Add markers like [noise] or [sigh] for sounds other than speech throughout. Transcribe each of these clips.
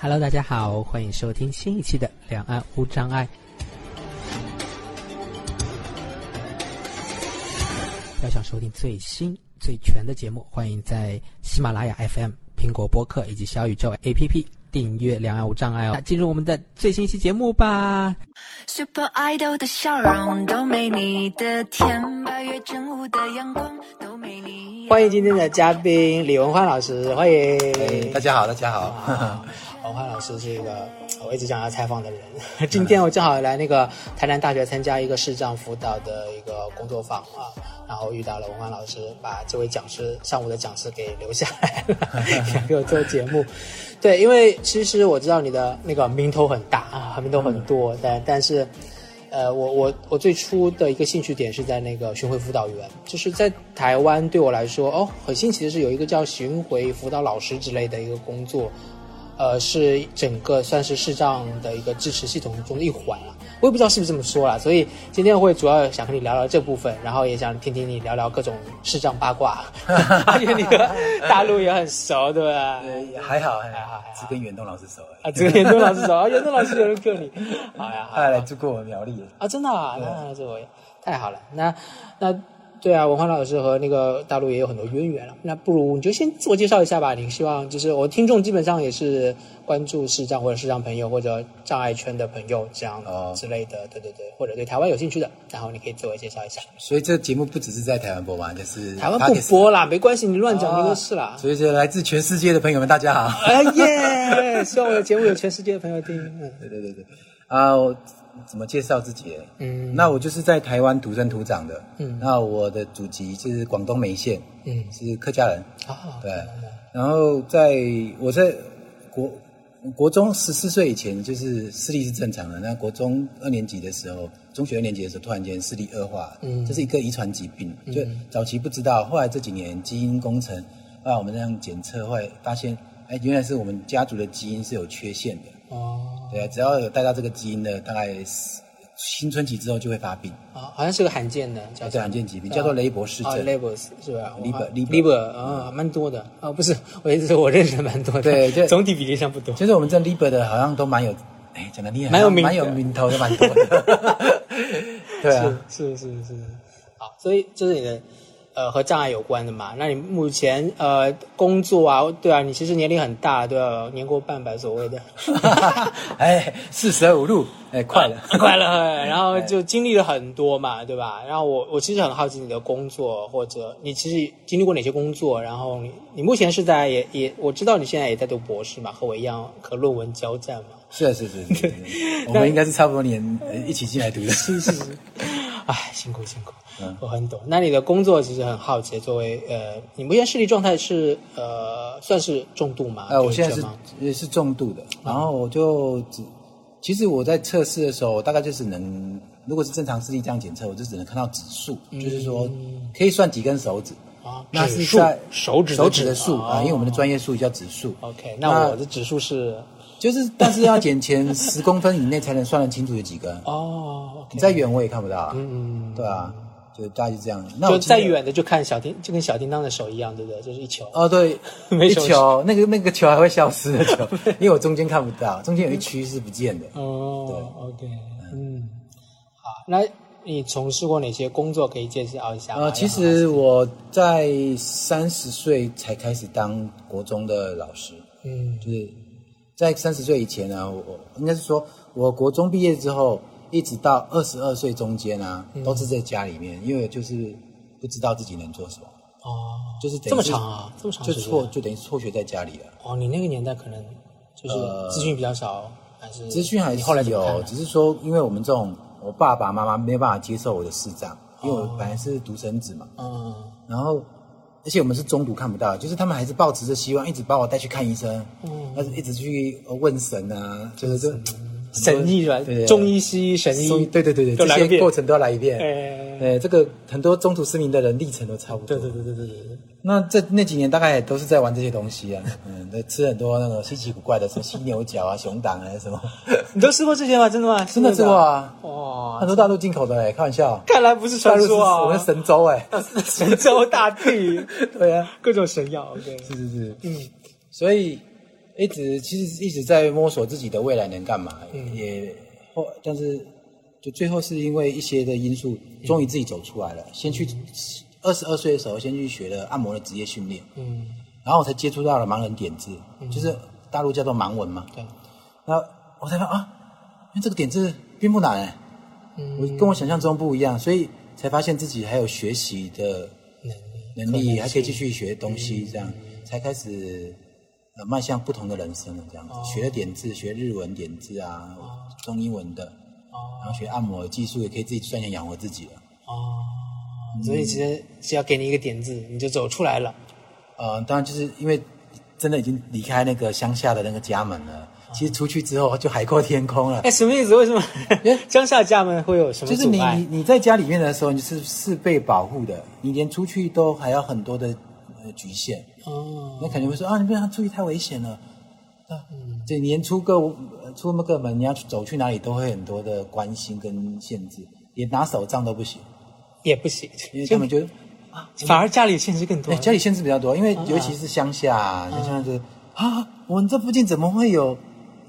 Hello，大家好，欢迎收听新一期的《两岸无障碍》。要想收听最新最全的节目，欢迎在喜马拉雅 FM、苹果播客以及小宇宙 APP 订阅《两岸无障碍》哦。那进入我们的最新一期节目吧。Super Idol 的笑容都没你的甜，八月正午的阳光都没你。欢迎今天的嘉宾李文欢老师，欢迎。哎，大家好，大家好。啊文欢老师是一个我一直想要采访的人。[laughs] 今天我正好来那个台南大学参加一个视障辅导的一个工作坊啊，然后遇到了文欢老师，把这位讲师上午的讲师给留下来了，[laughs] 想给我做节目。对，因为其实我知道你的那个名头很大啊，名头很多，但但是。呃，我我我最初的一个兴趣点是在那个巡回辅导员，就是在台湾对我来说，哦，很新奇的是有一个叫巡回辅导老师之类的一个工作，呃，是整个算是视障的一个支持系统中的一环啊。我也不知道是不是这么说啦，所以今天会主要想和你聊聊这部分，然后也想听听你聊聊各种视障八卦，[laughs] 而且你和大陆也很熟，对吧？[laughs] 对，还好，还还好好，只跟远东老师熟而啊，只跟远东老师熟，啊，严东老师有人克你，好呀，好他呀还来住过我苗栗。啊，真的啊，那这我太好了。那那对啊，文欢老师和那个大陆也有很多渊源了。那不如你就先自我介绍一下吧。你希望就是我听众基本上也是关注视障或者视障朋友或者障碍圈的朋友这样哦之类的，对对对，或者对台湾有兴趣的，然后你可以自我介绍一下。所以这节目不只是在台湾播嘛，就是台湾不播啦，没关系，你乱讲没哦关系啦。所以就来自全世界的朋友们，大家好。哎耶！[laughs] 希望我的节目有全世界的朋友听。嗯对对对对，啊，我怎么介绍自己？嗯那我就是在台湾土生土长的。嗯那我的祖籍是广东梅县，嗯是客家人。啊，对，然后在我在国国中十四岁以前，就是视力是正常的。那国中二年级的时候，中学二年级的时候，突然间视力恶化，嗯这是一个遗传疾病，就早期不知道，后来这几年基因工程，后来我们这样检测会发现，哎，原来是我们家族的基因是有缺陷的。哦。对啊，只要有带到这个基因的，大概是青春期之后就会发病，啊，好像是个罕见的，叫叫罕见疾病，叫做雷伯氏啊症。，labels 是吧？Liber- Liber liber 啊，蛮多的。啊，不是，我意思是我认识的蛮多的，对 [laughs] 就总体比例上不多。其实我们这 Liber 的好像都蛮有，哎，讲的厉害，蛮有名的。蛮有名头的，蛮多的。[laughs] 对啊，是是是是，好，所以这是你的呃和障碍有关的嘛？那你目前呃工作啊，对啊，你其实年龄很大，对吧、年过半百所谓的，[laughs] 哎，四舍五入，哎，快了。快乐，[laughs] 然后就经历了很多嘛，对吧？然后我我其实很好奇你的工作，或者你其实经历过哪些工作？然后你你目前是在也也我知道你现在也在读博士嘛，和我一样和论文交战嘛。是啊是是是是，[laughs] 我们应该是差不多年呃一起进来读的。是是是，哎，辛苦辛苦，嗯我很懂。那你的工作其实很好奇，作为呃，你目前视力状态是呃，算是重度吗？呃，我现在是是重度的，然后我就只，其实我在测试的时候，我大概就是能，如果是正常视力这样检测，我就只能看到指数，就是说可以算几根手指。啊，那指数是在手指手指的数哦啊，因为我们的专业术语叫指数。OK，那我的指数是就是，但是要减前 [laughs] 十公分以内才能算得清楚有几根。哦你再远我也看不到啊。嗯，对啊，就大概就这样。那就我再远的就看小叮，就跟小叮当的手一样，对不对？就是一球。哦，对，[laughs] 一没球那个那个球还会消失的球，[laughs] 因为我中间看不到，中间有一区是不见的。哦对，OK，嗯，好，那你从事过哪些工作可以介绍一下吗？呃，其实我在三十岁才开始当国中的老师，嗯就是在三十岁以前呢、我我应该是说，我国中毕业之后，一直到二十二岁中间啊，嗯。都是在家里面，因为就是不知道自己能做什么，哦，就是这么长啊，这么长就辍就等于辍学在家里了。哦，你那个年代可能就是呃资讯比较少，还是资讯还是后来有，只是说因为我们这种我爸爸妈妈没有办法接受我的视障，因为我本来是独生子嘛，嗯。然后而且我们是中途看不到，就是他们还是抱持着希望，一直把我带去看医生，嗯，但是一直去问神啊，就是这神医是吧？对？中医、西医、神医，对对对对，这些过程都要来一遍。哎，呃，这个很多中途失明的人历程都差不多。对对对对对对对，那这那几年大概也都是在玩这些东西啊，嗯，都吃很多那个稀奇古怪的，什么犀牛角啊、[laughs] 熊胆啊什么，你都吃过这些吗？真的吗？真的吃过啊，哇，很多大陆进口的哎，开玩笑，看来不是传说啊，我们神州哎，[laughs] 神州大地，[laughs] 对啊，各种神药。OK，是是是，嗯。所以，一直其实一直在摸索自己的未来能干嘛，嗯。也后但是就最后是因为一些的因素，终于自己走出来了。先去二十二岁的时候，先去学了按摩的职业训练，嗯，然后我才接触到了盲人点字，就是大陆叫做盲文嘛。对，然后我才发现啊，因为这个点字并不难、欸，嗯。我跟我想象中不一样，所以才发现自己还有学习的能力能力，还可以继续学东西，这样才开始呃迈向不同的人生了。这样子，学了点字，学日文点字啊，中英文的，然后学按摩的技术，也可以自己赚钱养活自己了。哦，所以其实只要给你一个点子，你就走出来了。呃，当然就是因为真的已经离开那个乡下的那个家门了，其实出去之后就海阔天空了 [laughs] 哎，。什么意思？为什么 [laughs] 乡下家门会有什么就是你？你你在家里面的时候，你是是被保护的，你连出去都还要很多的呃局限。哦，那肯定会说啊，你不要出去太危险了。啊，这你连出个呃出那个门，你要去走去哪里都会很多的关心跟限制，连拿手杖都不行，也不行，因为他们就反而家里限制更多。哎家里限制比较多，因为尤其是乡下，像现在就是啊，我们这附近怎么会有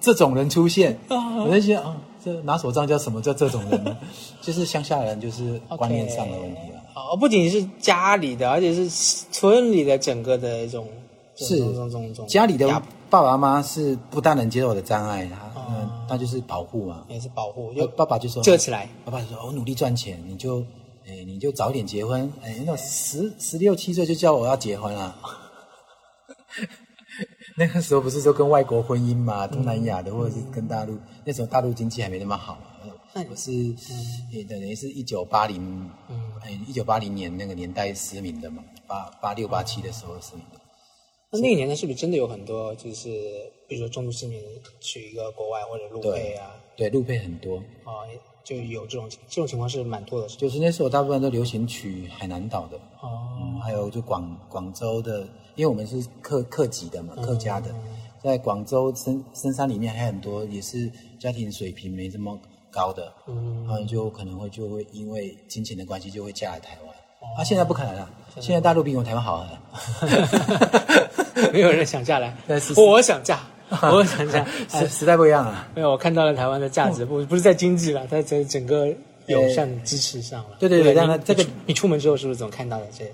这种人出现？我在想啊，这拿手杖叫什么叫这种人呢？[laughs] 就是乡下人就是观念上的问题了。哦，不仅是家里的，而且是村里的整个的一种，是种这种这种家里的爸爸妈妈是不大能接受我的障碍，他嗯，那就是保护嘛。也是保护，就就爸爸就说遮起来。爸爸就说：“我努力赚钱，你就，哎，你就早点结婚。哎，那十十六七岁就叫我要结婚啊。[laughs] 那个时候不是说跟外国婚姻嘛，东南亚的或者是跟大陆，那时候大陆经济还没那么好嘛。那我是，也等于是一九八零，嗯，一九八零年那个年代失明的嘛，八八六八七的时候失明的。那那个年代是不是真的有很多，就是比如说中度失明去一个国外或者路配啊，对，路配很多，啊，就有这种这种情况是蛮多的，是？就是那时候大部分都流行去海南岛的，哦，嗯，还有就广广州的，因为我们是客客籍的嘛，客家的，在广州深深山里面还有很多也是家庭水平没这么高的，嗯然后就可能会就会因为金钱的关系就会嫁来台湾。啊，现在不可能了，现在大陆比我们台湾好了。[laughs] 没有人想嫁来 [laughs] 但是，我想嫁，[laughs] 我想嫁。哎时时代不一样了。没有，我看到了台湾的价值，不不是在经济了，它在整个友善支持上了。对对对你当然这个你出门之后是不是总看到了这？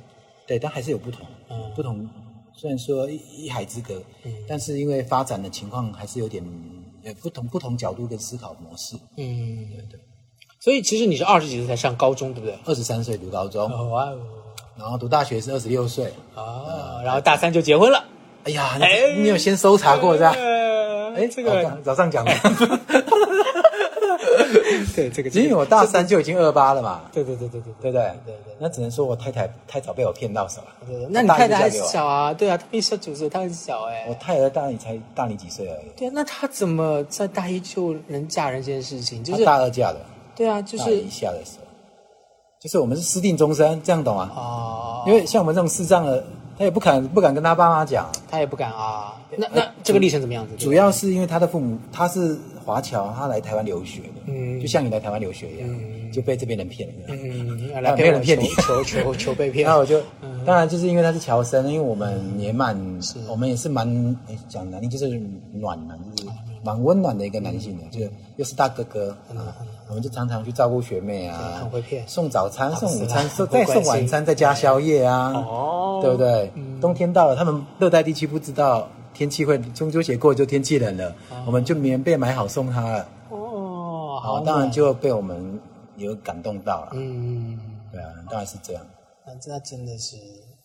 对，但还是有不同，嗯不同。虽然说一一海之隔，但是因为发展的情况还是有点呃不同不同角度跟思考模式。嗯，对对，所以其实你是二十几岁才上高中，对不对？二十三岁读高中，哦哇哦然后读大学是二十六岁。啊，然后大三就结婚了。哎呀，你有先搜查过是吧？哎哎，这个早早上讲的，[laughs] [laughs] 对这个，因为我大三就已经二八了嘛，对对对对对对不对？对对那只能说我太太太早被我骗到手了。对对，那你太太还小啊？对啊，她比你小九岁，她很小哎我。太太大你才大你几岁而已，对啊，那她怎么在大一就能嫁人这件事情？就是大二嫁的，对啊，就大是一下的时候，就是我们是私定终身，这样懂吗？哦，因为像我们这种视障的，他也不敢不敢跟他爸妈讲，他也不敢啊。那那这个历程怎么样子？主要是因为他的父母他是华侨，他来台湾留学的，嗯就像你来台湾留学一样，就被这边人骗了。嗯，啊来被人骗你求求求求被骗 [laughs] 然。后我就，嗯当然就是因为他是侨生，因为我们也蛮，我们也是蛮，哎讲难听就是暖男，就是蛮温暖的一个男性的，就是又是大哥哥啊，我们就常常去照顾学妹啊，很会骗。送早餐、送午餐、送再送晚餐，再加宵夜啊，哦。对不对？冬天到了，他们热带地区不知道天气会中秋节过就天气冷了，我们就棉被买好送他了，哦，好，当然就被我们有感动到了，嗯，对啊，当然是这样。那那真的是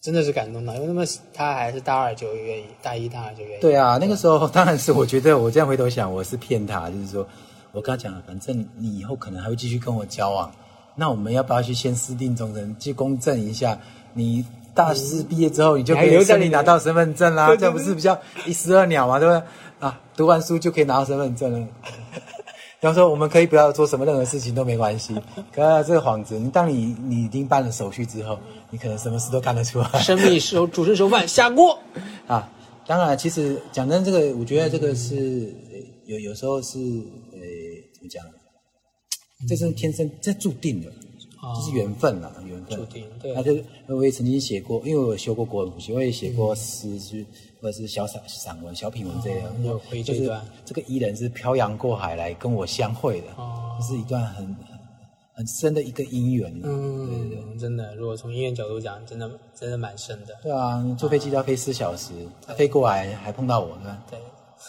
真的是感动到，因为那么他还是大二就愿意，大一大二就愿意。对啊，那个时候当然是我觉得我这样回头想，我是骗他，就是说我跟他讲了，反正你以后可能还会继续跟我交往，那我们要不要去先私定终身，去公证一下？你大四毕业之后，你就可以顺你拿到身份证啦，这样不是比较一石二鸟嘛，对不对？啊，读完书就可以拿到身份证了。然后说我们可以不要做什么任何事情都没关系，[laughs] 可是这个幌子，你当你你已经办了手续之后，你可能什么事都干得出来。生米熟，煮成熟饭下锅。[laughs] 啊，当然，其实讲真，这个我觉得这个是呃有有时候是呃怎么讲，这是天生这注定的，这是缘分啦，缘分。注定对那就是我也曾经写过，因为我修过国文补习，我也写过诗，是或者是小散散文、小品文这类的。哦有回忆就是这一段这个伊人是漂洋过海来跟我相会的，哦这是一段很很很深的一个姻缘。对对对。嗯，真的，如果从姻缘角度讲，真的真的蛮深的。对啊，你坐飞机都要飞四小时，他飞过来还碰到我呢，对，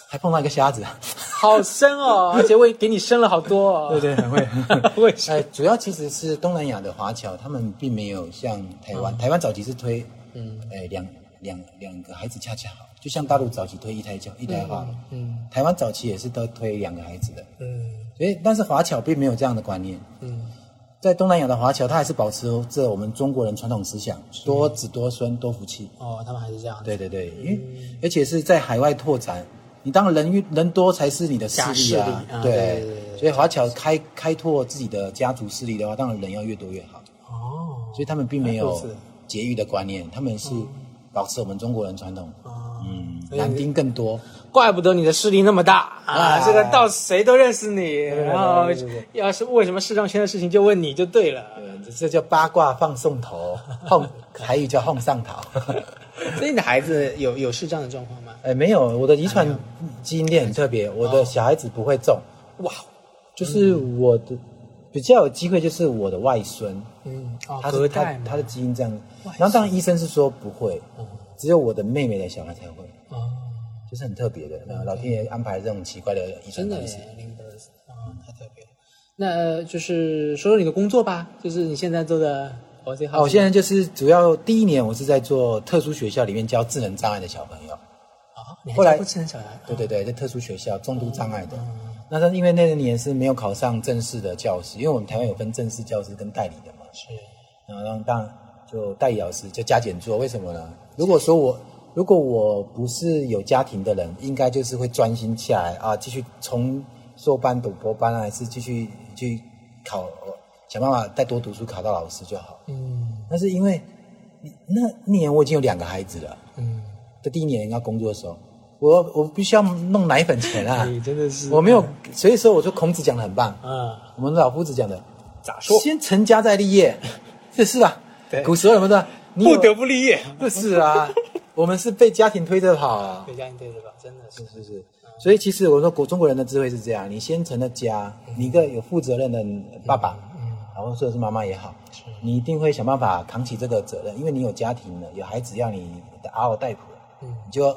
还碰到一个瞎子。[laughs] 好深哦，而且为给你深了好多哦。[laughs] 对对，很会。[laughs] 为什么？哎，主要其实是东南亚的华侨，他们并没有像台湾，台湾早期是推，嗯，哎，两两两个孩子恰恰好，就像大陆早期推一胎教一胎化，嗯台湾早期也是都推两个孩子的，嗯。所以但是华侨并没有这样的观念，嗯。在东南亚的华侨，他还是保持着我们中国人传统思想，多子多孙多福气。哦，他们还是这样。对对对，因为而且是在海外拓展，你当然人越人多才是你的势力啊，力啊对。对对对。所以华侨开开拓自己的家族势力的话，当然人要越多越好。哦。所以他们并没有节育的观念，他们是保持我们中国人传统，哦，嗯，男丁更多。怪不得你的势力那么大啊！哎这个到谁都认识你，然后要是为什么视障圈的事情就问你就对了。对，[laughs] 这这叫八卦放送头，哄台语叫哄上头。[laughs] 所以你的孩子有有视障的状况吗？哎，没有，我的遗传基因链很特别，我哦的小孩子不会中，哇，就是我的比较有机会，就是我的外孙，嗯，哦，他是他的基因这样，然后当然医生是说不会，只有我的妹妹的小孩才会，哦，就是很特别的。那老天爷安排这种奇怪的遗传方式。真的耶 l i n b e r s 啊，太特别了。那呃就是说说你的工作吧，就是你现在做的，我最好。哦，我现在就是主要第一年我是在做特殊学校里面教智能障碍的小朋友。啊，你还后来教智能小孩？对对对，在特殊学校重度障碍的。嗯那他因为那个年是没有考上正式的教师，因为我们台湾有分正式教师跟代理的嘛。是，然后当然就代理老师就加减做，为什么呢？如果说我如果我不是有家庭的人，应该就是会专心下来啊，继续从硕班、读博班啊，还是继续去考，想办法再多读书，考到老师就好。嗯但是因为那那年我已经有两个孩子了，嗯，在第一年要工作的时候，我我必须要弄奶粉钱啊，你 [laughs] 真的是。我没有，所以说我说孔子讲的很棒，啊，我们老夫子讲的，咋说？先成家再立业，这 [laughs] 是吧？对。古时候有没有说？你不得不立业，不是啊，[laughs] 我们是被家庭推着跑。啊，被家庭推着跑，真的是。是是是。所以其实我说，古中国人的智慧是这样：你先成了家，你一个有负责任的爸爸，嗯然后或者是妈妈也好，你一定会想办法扛起这个责任，因为你有家庭了，有孩子要你嗷嗷待哺了，嗯。你就哎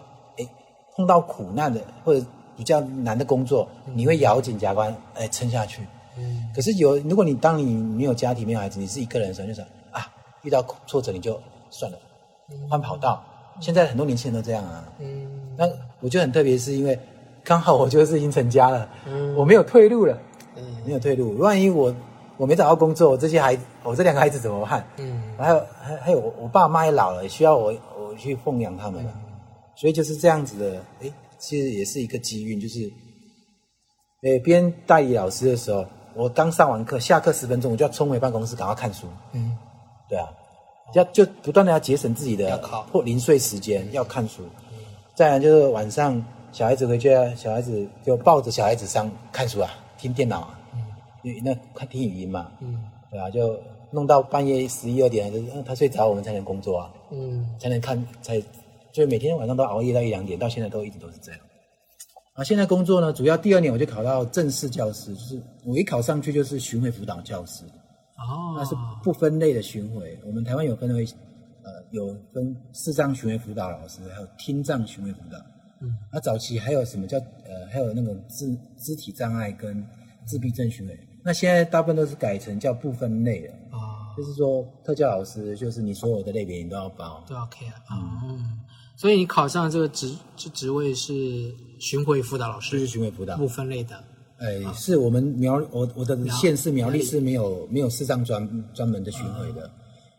碰到苦难的或者比较难的工作，你会咬紧牙关哎撑下去。嗯可是有，如果你当你没有家庭、没有孩子，你是一个人的时候，就想啊，遇到挫折你就算了，换跑道。现在很多年轻人都这样啊。嗯那我觉得很特别，是因为刚好我就是已经成家了，嗯我没有退路了，嗯没有退路。万一我我没找到工作，我这些孩子我这两个孩子怎么办？嗯还有还还有我我爸妈也老了，需要我我去奉养他们了。所以就是这样子的，哎，其实也是一个机运，就是，诶，边代理老师的时候，我刚上完课，下课十分钟我就要冲回办公室，赶快看书。嗯。对啊，要就不断的要节省自己的或零碎时间，要看书。再来就是晚上小孩子回去啊，小孩子就抱着小孩子上看书啊，听电脑啊，嗯。那看听语音嘛，嗯。对啊，就弄到半夜十一二点，就是嗯他睡着，我们才能工作啊，嗯。才能看，才就每天晚上都熬夜到一两点，到现在都一直都是这样。啊，现在工作呢，主要第二年我就考到正式教师，就是我一考上去就是巡回辅导教师。哦，那是不分类的巡回。我们台湾有分为，呃，有分视障巡回辅导老师，还有听障巡回辅导。嗯，那早期还有什么叫呃，还有那种肢肢体障碍跟自闭症巡回。那现在大部分都是改成叫不分类的，啊就是说特教老师就是你所有的类别你都要包。都要 care 啊，嗯，所以你考上这个职这职位是巡回辅导老就是，巡回辅导。不，分类的，哎，是我们苗我我的县市苗栗是没有没有视障专专门的巡回的。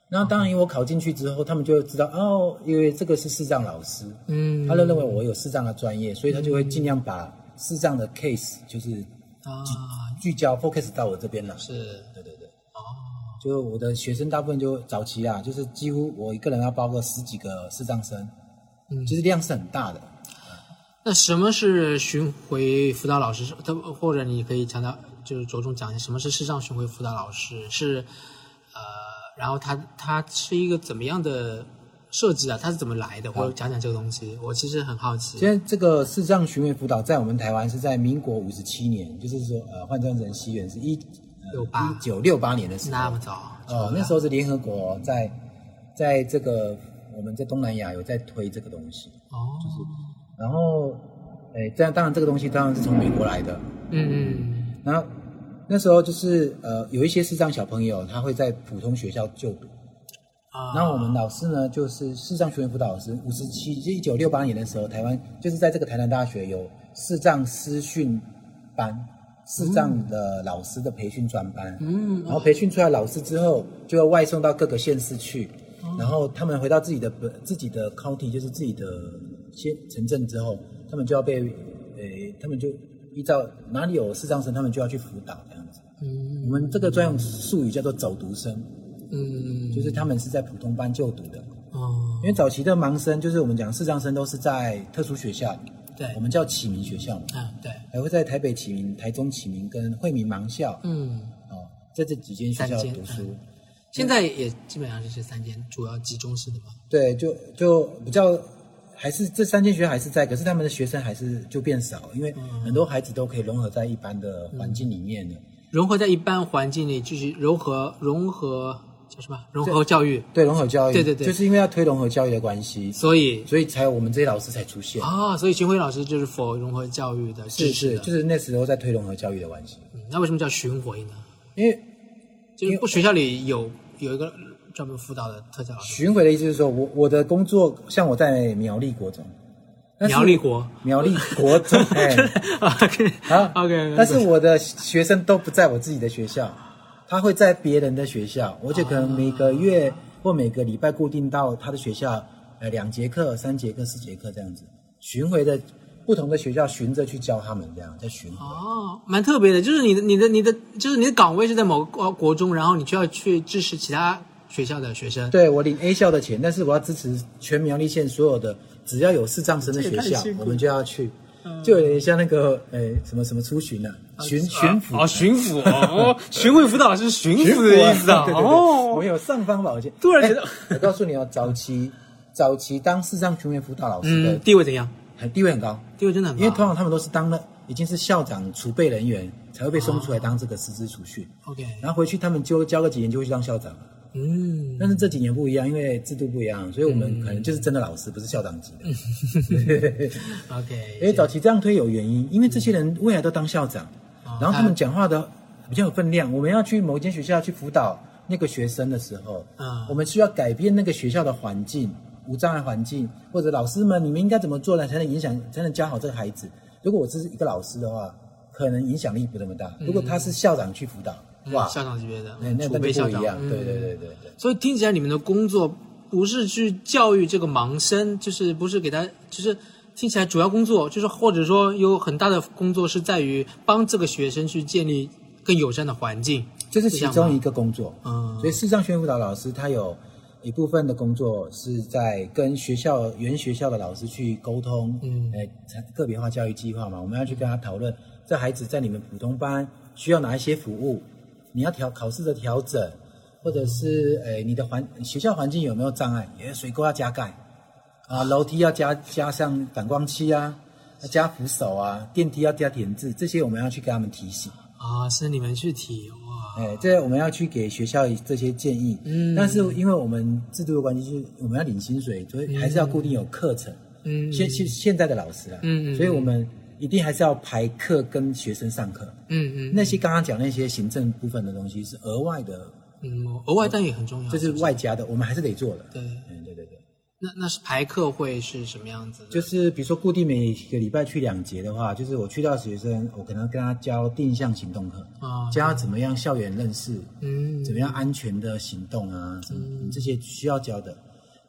那当然，因为我考进去之后，他们就知道哦，因为这个是视障老师，嗯，他就认为我有视障的专业，所以他就会尽量把视障的 case 就是啊聚焦 focus 到我这边了。是对对对，哦，就我的学生大部分就早期啊，就是几乎我一个人要包个十几个视障生，嗯其实量是很大的。那什么是巡回辅导老师？他或者你可以强调，就是着重讲一下什么是视障巡回辅导老师是，呃，然后他他是一个怎么样的设计啊？他是怎么来的？或者讲讲这个东西，我其实很好奇。现在这个视障巡回辅导在我们台湾是在民国五十七年，就是说呃换算成西元是一六八一九六八年的时候，那么早哦，那时候是联合国在在这个我们在东南亚有在推这个东西，哦，就是然后哎，这样当然这个东西当然是从美国来的，嗯嗯然后那时候就是呃有一些视障小朋友他会在普通学校就读，啊，然后我们老师呢，就是视障学员辅导老师，五十七，就一九六八年的时候，台湾就是在这个台南大学有视障师训班，视障的老师的培训专班。嗯。然后培训出来老师之后，就要外送到各个县市去，然后他们回到自己的本自己的 county，就是自己的县城镇之后，他们就要被，呃，他们就依照哪里有视障生，他们就要去辅导这样子。嗯。我们这个专用术语叫做走读生。嗯，就是他们是在普通班就读的，哦，因为早期的盲生就是我们讲视障生都是在特殊学校，对，我们叫启明学校嘛，啊对，还会在台北启明、台中启明跟惠民盲校，嗯，哦，在这几间学校读书，现在也基本上就是这三间主要集中式的嘛。对，就就比较还是这三间学校还是在，可是他们的学生还是就变少，因为嗯很多孩子都可以融合在一般的环境里面的。融合在一般环境里，就是融合融合叫什么？融合教育。对融合教育，对对对就是因为要推融合教育的关系，所以所以才有我们这些老师才出现。啊，所以巡回老师就是否融合教育的是是。就是那时候在推融合教育的关系，嗯那为什么叫巡回呢？因为就是不学校里有有一个专门辅导的特教老师。巡回的意思是说，我我的工作像我在苗栗国中，苗栗国？苗栗国中，[laughs] 哎，OK 好 OK，但是我的学生都不在我自己的学校，他会在别人的学校，我就可能每个月或每个礼拜固定到他的学校，呃，两节课、三节课、四节课这样子，巡回的不同的学校循着去教他们，这样在巡回。哦，蛮特别的，就是你的你的你的就是你的岗位是在某个国国中，然后你就要去支持其他学校的学生。对我领 A 校的钱，但是我要支持全苗栗县所有的只要有视障生的学校我们就要去，就有点像那个诶什么什么出巡啊，巡巡抚啊，巡抚哦，巡回辅导老师巡抚的意思啊。对对对，我们，有尚方宝剑。突然觉得哎我告诉你哦，早期早期当视障巡回辅导老师嗯，的地位怎样？很地位很高，地位真的很高。因为通常他们都是当了已经是校长储备人员，才会被送出来当这个师资储蓄，OK，然后回去他们就教个几年就会去当校长。嗯，但是这几年不一样，因为制度不一样，所以我们可能就是真的老师，不是校长级的。[laughs] OK，[laughs] 因为早期这样推有原因，因为这些人未来都当校长，然后他们讲话的比较有分量。我们要去某一间学校去辅导那个学生的时候，嗯我们需要改变那个学校的环境，无障碍环境，或者老师们你们应该怎么做呢，才能影响，才能教好这个孩子。如果我只是一个老师的话，可能影响力不那么大。如果他是校长去辅导，哇，嗯校长级别的那那储那备校长，就不一样。嗯对对对对对。所以听起来你们的工作不是去教育这个盲生，就是不是给他，就是听起来主要工作就是或者说有很大的工作是在于帮这个学生去建立更友善的环境。这是其中一个工作。嗯所以视障宣辅导老师他有一部分的工作是在跟学校原学校的老师去沟通，嗯。呃，个别化教育计划嘛，我们要去跟他讨论，这孩子在你们普通班需要哪一些服务，你要调考试的调整，或者是呃你的环学校环境有没有障碍，也水沟要加盖，啊，楼梯要加加上反光漆啊，要加扶手啊，电梯要加点字，这些我们要去跟他们提醒。啊，是你们去提哇，哎，这我们要去给学校这些建议。嗯但是因为我们制度的关系，就是我们要领薪水，所以还是要固定有课程。嗯现现现在的老师啊，嗯嗯所以我们一定还是要排课跟学生上课。嗯嗯那些刚刚讲那些行政部分的东西是额外的，嗯，额外但也很重要，这是外加的，我们还是得做的。对，嗯，对对对，那那是排课会是什么样子的？就是比如说固定每个礼拜去两节的话，就是我去到学生，我可能跟他教定向行动课，啊，教他怎么样校园认识，嗯怎么样安全的行动啊，什么这些需要教的。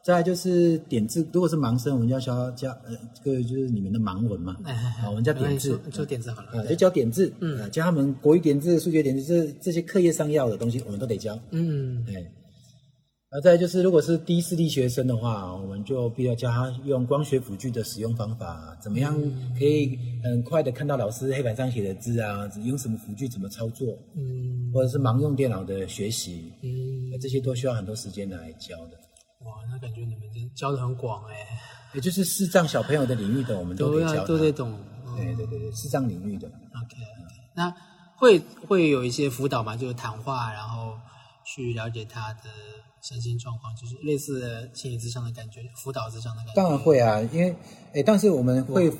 再来就是点字，如果是盲生，我们就要教教呃，这个就是你们的盲文嘛，哎哎哎啊，我们叫点字没关系，说说点字好了啊，就教点字，嗯，教他们国语点字、数学点字，这这些课业上要的东西，我们都得教。嗯哎，那再就是，如果是低视力学生的话，我们就必须要教他用光学辅具的使用方法，怎么样可以很快的看到老师黑板上写的字啊，用什么辅具怎么操作，嗯。或者是盲用电脑的学习，嗯，那这些都需要很多时间来教的。哇，那感觉你们真教的很广哎，也就是视障小朋友的领域的，我们都要得教他。都得懂。嗯。对对对对，视障领域的。OK，那会会有一些辅导嘛，就是谈话，然后去了解他的身心状况，就是类似心理咨商的感觉，辅导咨商的感觉。当然会啊，因为诶，但是我们会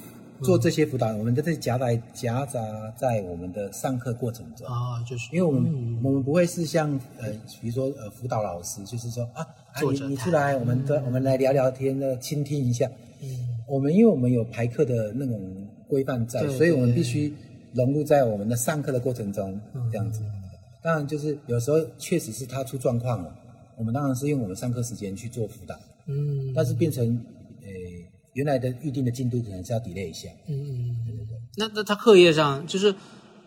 做这些辅导，我们都是夹在夹杂在我们的上课过程中。啊，就是因为我们、嗯我们不会是像呃，比如说呃辅导老师，就是说啊啊你你出来，我们的、我们来聊聊天的，倾听一下。嗯我们因为我们有排课的那种规范在，对所以我们必须融入在我们的上课的过程中，嗯这样子。当然，就是有时候确实是他出状况了，我们当然是用我们上课时间去做辅导，嗯但是变成呃原来的预定的进度可能是要 delay 一下。嗯嗯嗯，那那他课业上就是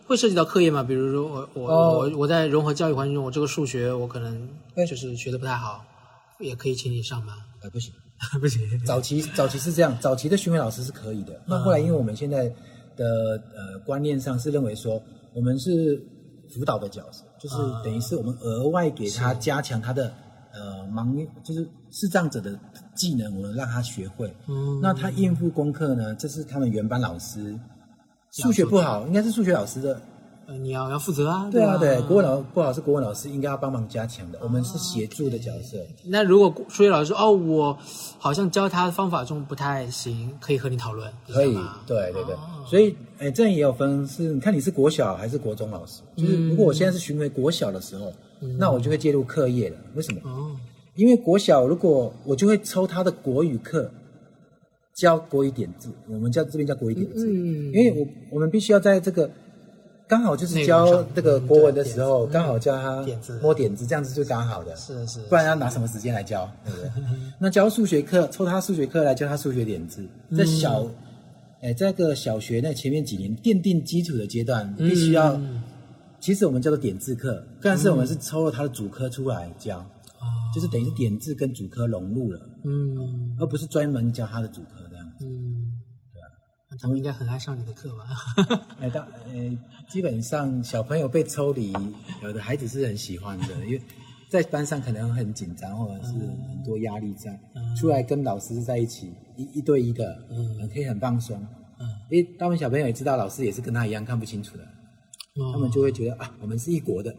会涉及到课业吗？比如说我我、哦我我在融合教育环境中，我这个数学我可能哎就是学的不太好，也可以请你上吗？呃，不行，[laughs] 不行，早期早期是这样，早期的巡回老师是可以的。那后来因为我们现在的呃观念上是认为说，我们是辅导的角色，就是啊等于是我们额外给他加强他的呃盲就是视障者的技能，我们让他学会。嗯那他应付功课呢，这是他们原班老师。数学不好，应该是数学老师的。呃你要要负责啊。对啊，吧对，国文老不好是国文老师应该要帮忙加强的，我们是协助的角色。那如果数学老师说哦，我好像教他的方法中不太行，可以和你讨论，可以对对对，哦所以哎，这样也有分，是你看你是国小还是国中老师？就是如果我现在是巡回国小的时候，那我就会介入课业了。为什么？哦，因为国小如果我就会抽他的国语课，教国语点字，我们叫这边叫国语点字，嗯因为我我们必须要在这个。刚好就是教内容上这个国文的时候，刚好教他点字摸点字，这样子就刚好的。是是，不然要拿什么时间来教，对不对？[laughs] 那教数学课，抽他数学课来教他数学点字，在小，哎、在个小学那前面几年奠定基础的阶段，必须要，嗯其实我们叫做点字课，但是我们是抽了他的主科出来教，哦就是等于是点字跟主科融入了，嗯而不是专门教他的主科这样子。他们应该很爱上你的课吧？[laughs] 哎，当呃，基本上小朋友被抽离，有的孩子是很喜欢的，因为在班上可能很紧张，或者是很多压力在，出来跟老师在一起一一对一的，嗯，可以很放松。嗯，因为大部分小朋友也知道老师也是跟他一样看不清楚的，他们就会觉得啊，我们是一国的，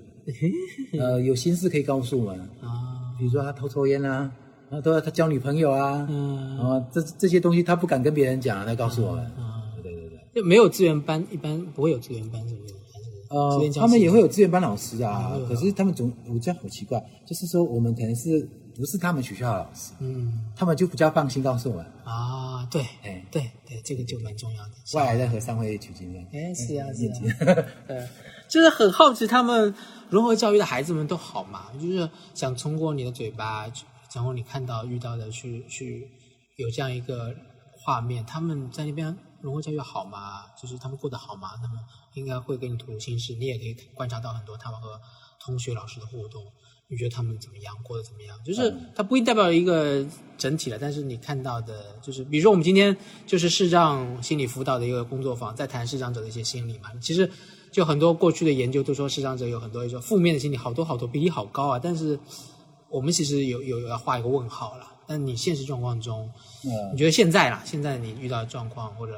[laughs] 呃，有心事可以告诉我们，啊，比如说他偷抽烟啊，然后都他交女朋友啊，嗯啊，这这些东西他不敢跟别人讲，他告诉我们，啊对对对。就没有资源班，一般不会有资源班，是不是？还是呃他们也会有资源班老师啊可是他们总我这样好奇怪，就是说我们可能是不是他们学校的老师，嗯他们就比较放心告诉我们，啊，对哎对对，这个就蛮重要的。外来的和尚会取经的。哎，是啊，是啊，对，就是很好奇他们融合教育的孩子们都好吗？就是想通过你的嘴巴，去然后你看到遇到的去去有这样一个画面，他们在那边融合教育好吗？就是他们过得好吗？他们应该会跟你吐露心事，你也可以观察到很多他们和同学、老师的互动。你觉得他们怎么样？过得怎么样？就是它不一定代表一个整体了，但是你看到的，就是比如说我们今天就是视障心理辅导的一个工作坊，在谈视障者的一些心理嘛。其实就很多过去的研究都说视障者有很多一种负面的心理，好多好多比例好高啊。但是我们其实有有有要画一个问号了。但你现实状况中，嗯你觉得现在啦，现在你遇到的状况或者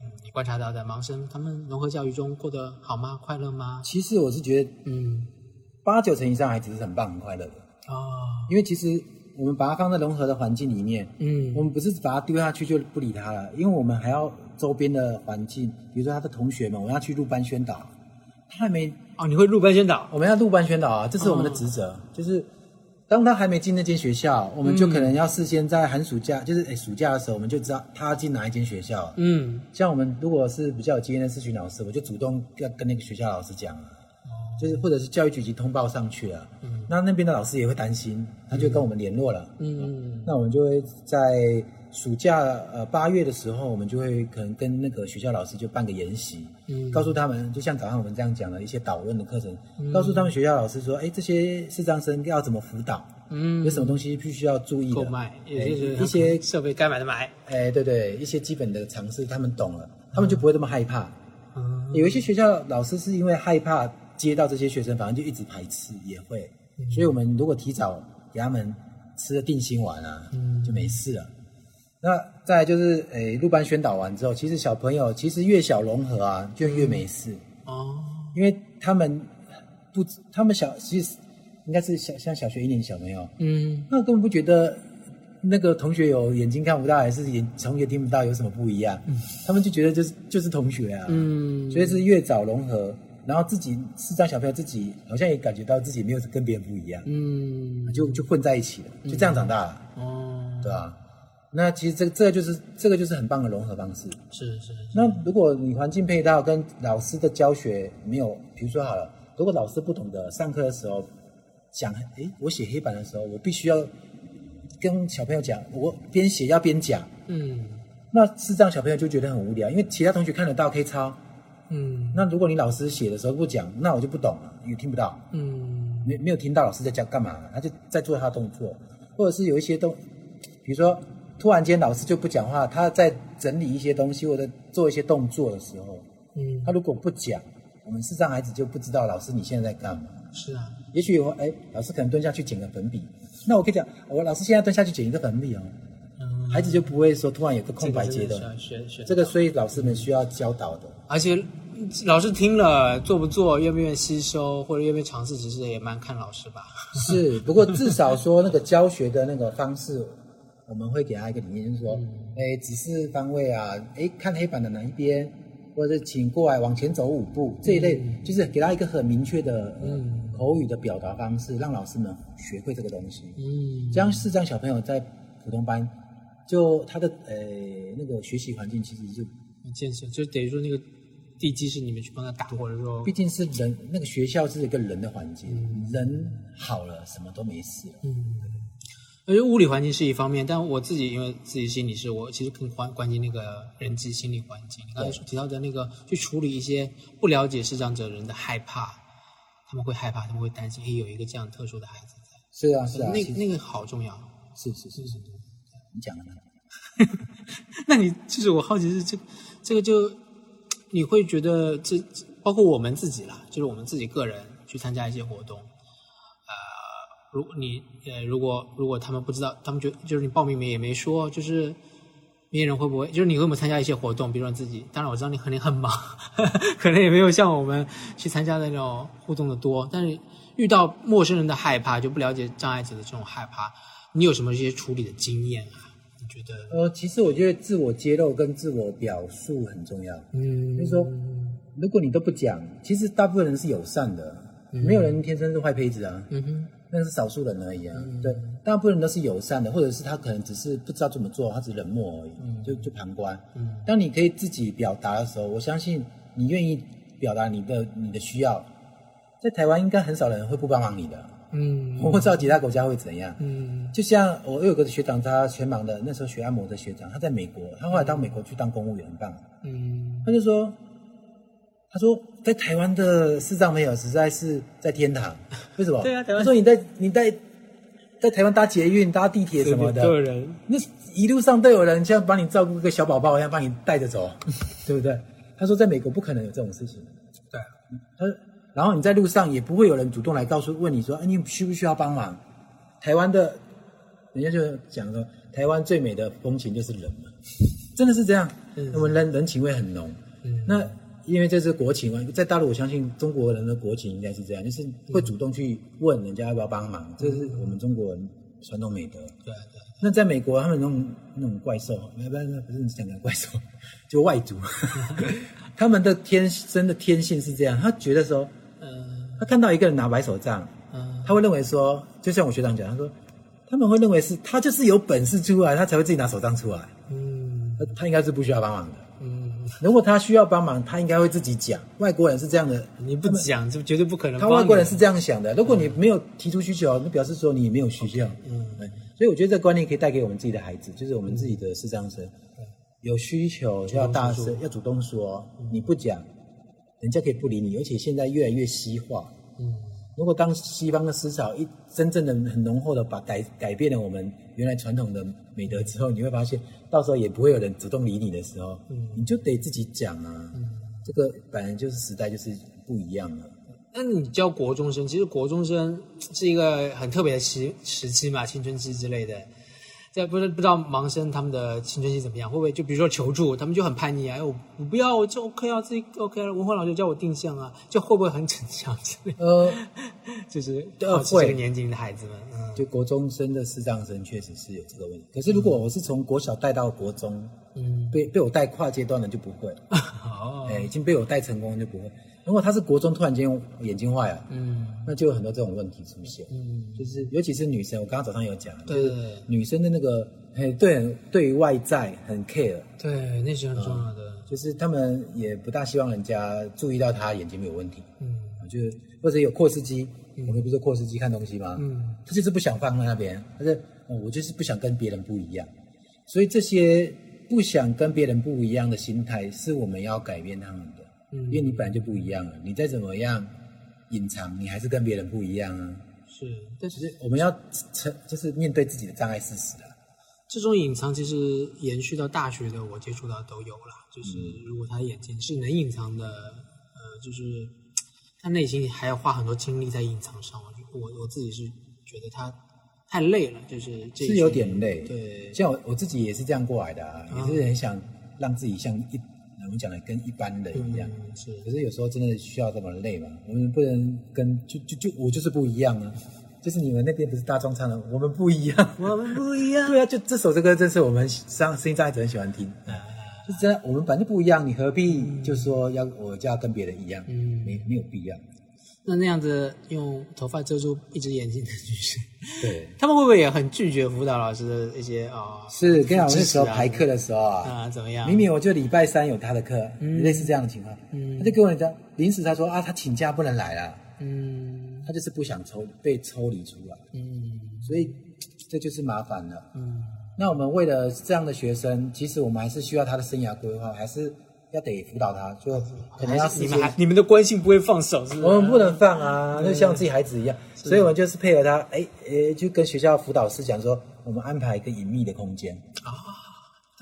嗯你观察到的盲生，他们融合教育中过得好吗？快乐吗？其实我是觉得嗯，八九成以上孩子是很棒很快乐的，哦，因为其实我们把它放在融合的环境里面，嗯我们不是把它丢下去就不理他了，因为我们还要周边的环境，比如说他的同学们，我们要去入班宣导，他还没哦，你会入班宣导？我们要入班宣导啊，这是我们的职责，就是当他还没进那间学校，我们就可能要事先在寒暑假，就是诶暑假的时候，我们就知道他要进哪一间学校。嗯。像我们如果是比较有经验的咨询老师，我就主动要跟那个学校老师讲哦，就是或者是教育局已经通报上去了，嗯。那那边的老师也会担心，他就跟我们联络了，嗯。那我们就会在暑假呃八月的时候，我们就会可能跟那个学校老师就办个研习，嗯告诉他们，就像早上我们这样讲的一些导论的课程，告诉他们学校老师说，哎，这些视障生要怎么辅导，嗯，有什么东西必须要注意的，购买，哎也就是一些设备该买的买。哎，对对，一些基本的常识他们懂了，他们就不会这么害怕。嗯有一些学校老师是因为害怕接到这些学生，反而就一直排斥，也会。所以我们如果提早给他们吃了定心丸啊，就没事了。那再就是，诶，入班宣导完之后，其实小朋友其实越小融合啊，就越没事，哦，因为他们不，他们小其实应该是小像小学一年级小朋友，嗯。那根本不觉得那个同学有眼睛看不到，还是眼同学听不到有什么不一样，嗯。他们就觉得就是就是同学啊，嗯，所以是越早融合，然后自己四张小朋友自己好像也感觉到自己没有跟别人不一样，嗯。就就混在一起了，就这样长大了，哦，对吧、那其实这这个就是这个就是很棒的融合方式。是是是，那如果你环境配套跟老师的教学没有，比如说好了，如果老师不懂得上课的时候讲，诶，我写黑板的时候，我必须要跟小朋友讲，我边写要边讲，嗯那是这样小朋友就觉得很无聊，因为其他同学看得到可以抄。嗯那如果你老师写的时候不讲，那我就不懂了，也听不到，嗯没没有听到老师在讲干嘛，他就在做他的动作，或者是有一些动，比如说突然间老师就不讲话，他在整理一些东西或者做一些动作的时候，嗯，他如果不讲，我们视障孩子就不知道老师你现在在干嘛。是啊，也许我哎，老师可能蹲下去捡个粉笔，那我可以讲，我老师现在蹲下去捡一个粉笔哦，嗯，孩子就不会说突然有个空白阶段。这个真的是要学学这个所以老师们需要教导的。而且老师听了做不做，愿不愿意吸收，或者愿不愿意尝试，其实也蛮看老师吧。是，不过至少说那个教学的那个方式，我们会给他一个理念，就是说，哎、指示方位啊，哎，看黑板的哪一边，或者是请过来往前走五步这一类，就是给他一个很明确的、呃嗯。口语的表达方式，让老师们学会这个东西。嗯。这样是让小朋友在普通班，就他的呃那个学习环境其实就建设就等于说那个地基是你们去帮他打，或者说毕竟是人，那个学校是一个人的环境，人好了什么都没事了。我觉得物理环境是一方面，但我自己因为自己心理是，我其实更关关心那个人际心理环境。你刚才对提到的那个，去处理一些不了解视障者人的害怕，他们会害怕，他们会担心，哎，有一个这样特殊的孩子在，是啊，是啊，那那个好重要。是是是是，你讲的呢？[laughs] 那你就是我好奇是这这个就你会觉得这包括我们自己啦，就是我们自己个人去参加一些活动，呃，如果你呃如果如果他们不知道，他们觉就是你报名没也没说，就是别人会不会就是你会不会参加一些活动，比如说你自己，当然我知道你肯定很忙，[laughs] 可能也没有像我们去参加的那种互动的多，但是遇到陌生人的害怕，就不了解障碍者的这种害怕，你有什么一些处理的经验啊？你觉得？呃，其实我觉得自我揭露跟自我表述很重要。嗯就是说，如果你都不讲，其实大部分人是友善的，没有人天生是坏胚子啊，嗯哼，那是少数人而已啊。对，大部分人都是友善的，或者是他可能只是不知道怎么做，他只是冷漠而已，就就旁观。嗯当你可以自己表达的时候，我相信你愿意表达你的你的需要，在台湾应该很少人会不帮忙你的。嗯我不知道其他国家会怎样。嗯就像我有个学长，他全盲的，那时候学按摩的学长，他在美国，他后来到美国去当公务员，很棒。嗯他就说，他说在台湾的视障朋友实在是在天堂，[laughs] 为什么？对啊台湾他说你在你在在台湾搭捷运、搭地铁什么的，都有人那一路上都有人像帮你照顾个小宝宝一样，帮你带着走，[laughs] 对不对？他说在美国不可能有这种事情。对，他然后你在路上也不会有人主动来告诉问你说，哎，你需不需要帮忙？台湾的，人家就讲说，台湾最美的风情就是人嘛，真的是这样。嗯我们人人情味很浓。嗯那因为这是国情嘛，在大陆我相信中国人的国情应该是这样，就是会主动去问人家要不要帮忙，这是我们中国人传统美德。对对，那在美国，他们那种那种怪兽，不不不是你讲的怪兽，就外族，[laughs] 他们的天生的天性是这样，他觉得说，嗯他看到一个人拿白手杖，嗯他会认为说，就像我学长讲，他说他们会认为是他就是有本事出来，他才会自己拿手杖出来，嗯。他他应该是不需要帮忙的。嗯，[laughs] 如果他需要帮忙，他应该会自己讲。外国人是这样的，你不讲就绝对不可能。他外国人是这样想的。如果你没有提出需求，那表示说你没有需要。嗯，所以我觉得这个观念可以带给我们自己的孩子，就是我们自己的视障生，有需求就要大声，要主动说。你不讲，人家可以不理你。而且现在越来越西化，嗯如果当西方的思潮一真正的很浓厚的把改改变了我们原来传统的美德之后，你会发现，到时候也不会有人主动理你的时候，嗯你就得自己讲啊。这个本来就是时代就是不一样了。那你教国中生，其实国中生是一个很特别的时时期嘛，青春期之类的。这不是不知道盲生他们的青春期怎么样，会不会就比如说求助，他们就很叛逆啊，哎我我不要，我就 OK 啊，自己 OK 了，文化老师叫我定向啊，就会不会很逞强之类的？呃，[laughs] 就是呃好奇这个年龄的孩子们，嗯，就国中生的视障生确实是有这个问题。可是如果我是从国小带到国中，嗯，被被我带跨阶段的就不会，[laughs] 哦，哎，已经被我带成功就不会。如果他是国中突然间眼睛坏了，嗯。那就有很多这种问题出现。嗯，就是尤其是女生，我刚刚早上有讲，对对对。女生的那个，嘿，对，对于外在很 care，对，那是很重要的，就是他们也不大希望人家注意到他眼睛没有问题，嗯。啊，就是或者有扩视机，我们不是扩视机看东西吗？嗯？他就是不想放在那边，他是、哦、我就是不想跟别人不一样，所以这些不想跟别人不一样的心态，是我们要改变他们的，嗯。因为你本来就不一样了，你再怎么样隐藏，你还是跟别人不一样啊。是，但是就是我们要承，就是面对自己的障碍事实啊。这种隐藏其实延续到大学的我接触到都有了，就是如果他眼睛是能隐藏的，呃，就是他内心还要花很多精力在隐藏上，我我我自己是觉得他太累了，就是这是有点累，对，像我我自己也是这样过来的啊，啊。也是很想让自己像一我们讲的跟一般人一样，嗯是。可是有时候真的需要这么累嘛，我们不能跟就就就我就是不一样啊，就是你们那边不是大众唱的，我们不一样，我们不一样，对啊，就这首这歌真是我们上声音障碍者很喜欢听，啊。就是真的我们本来就不一样，你何必就说要我就要跟别人一样，嗯。没没有必要，那那样子用头发遮住一只眼睛的女生，对。[laughs] 他们会不会也很拒绝辅导老师的一些啊？是，跟你讲，我那时候排课的时候啊，啊，怎么样？明明我就礼拜三有他的课，嗯类似这样的情况，嗯他就跟我讲，临时他说啊，他请假不能来了，嗯他就是不想抽被抽离出来，嗯所以这就是麻烦了。嗯那我们为了这样的学生，其实我们还是需要他的生涯规划，还是要得辅导他，就可能要是你们还你们的关心不会放手，是不是？我们不能放啊，就像自己孩子一样，所以我们就是配合他，哎，哎，就跟学校辅导师讲说，我们安排一个隐秘的空间啊，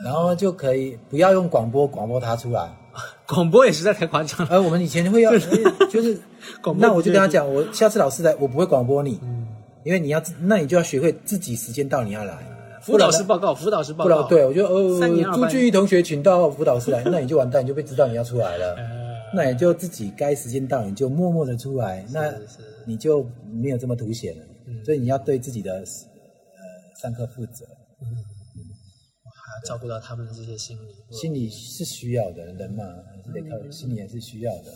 然后就可以不要用广播广播他出来。[laughs] 广播也实在太夸张了。而我们以前会要，[laughs] 就是 [laughs] 广播那我就跟他讲，我下次老师来，我不会广播你，嗯因为你要，那你就要学会自己时间到你要来。辅导师报告，辅导师报告。对我就呃，三年二班朱俊义同学请到辅导室来，[laughs] 那你就完蛋，你就被知道你要出来了。呃那你就自己该时间到，你就默默的出来，那是你就没有这么凸显了。嗯所以你要对自己的呃上课负责，还要照顾到他们的这些心理。心理是需要的，人嘛还是得靠心理还是需要的。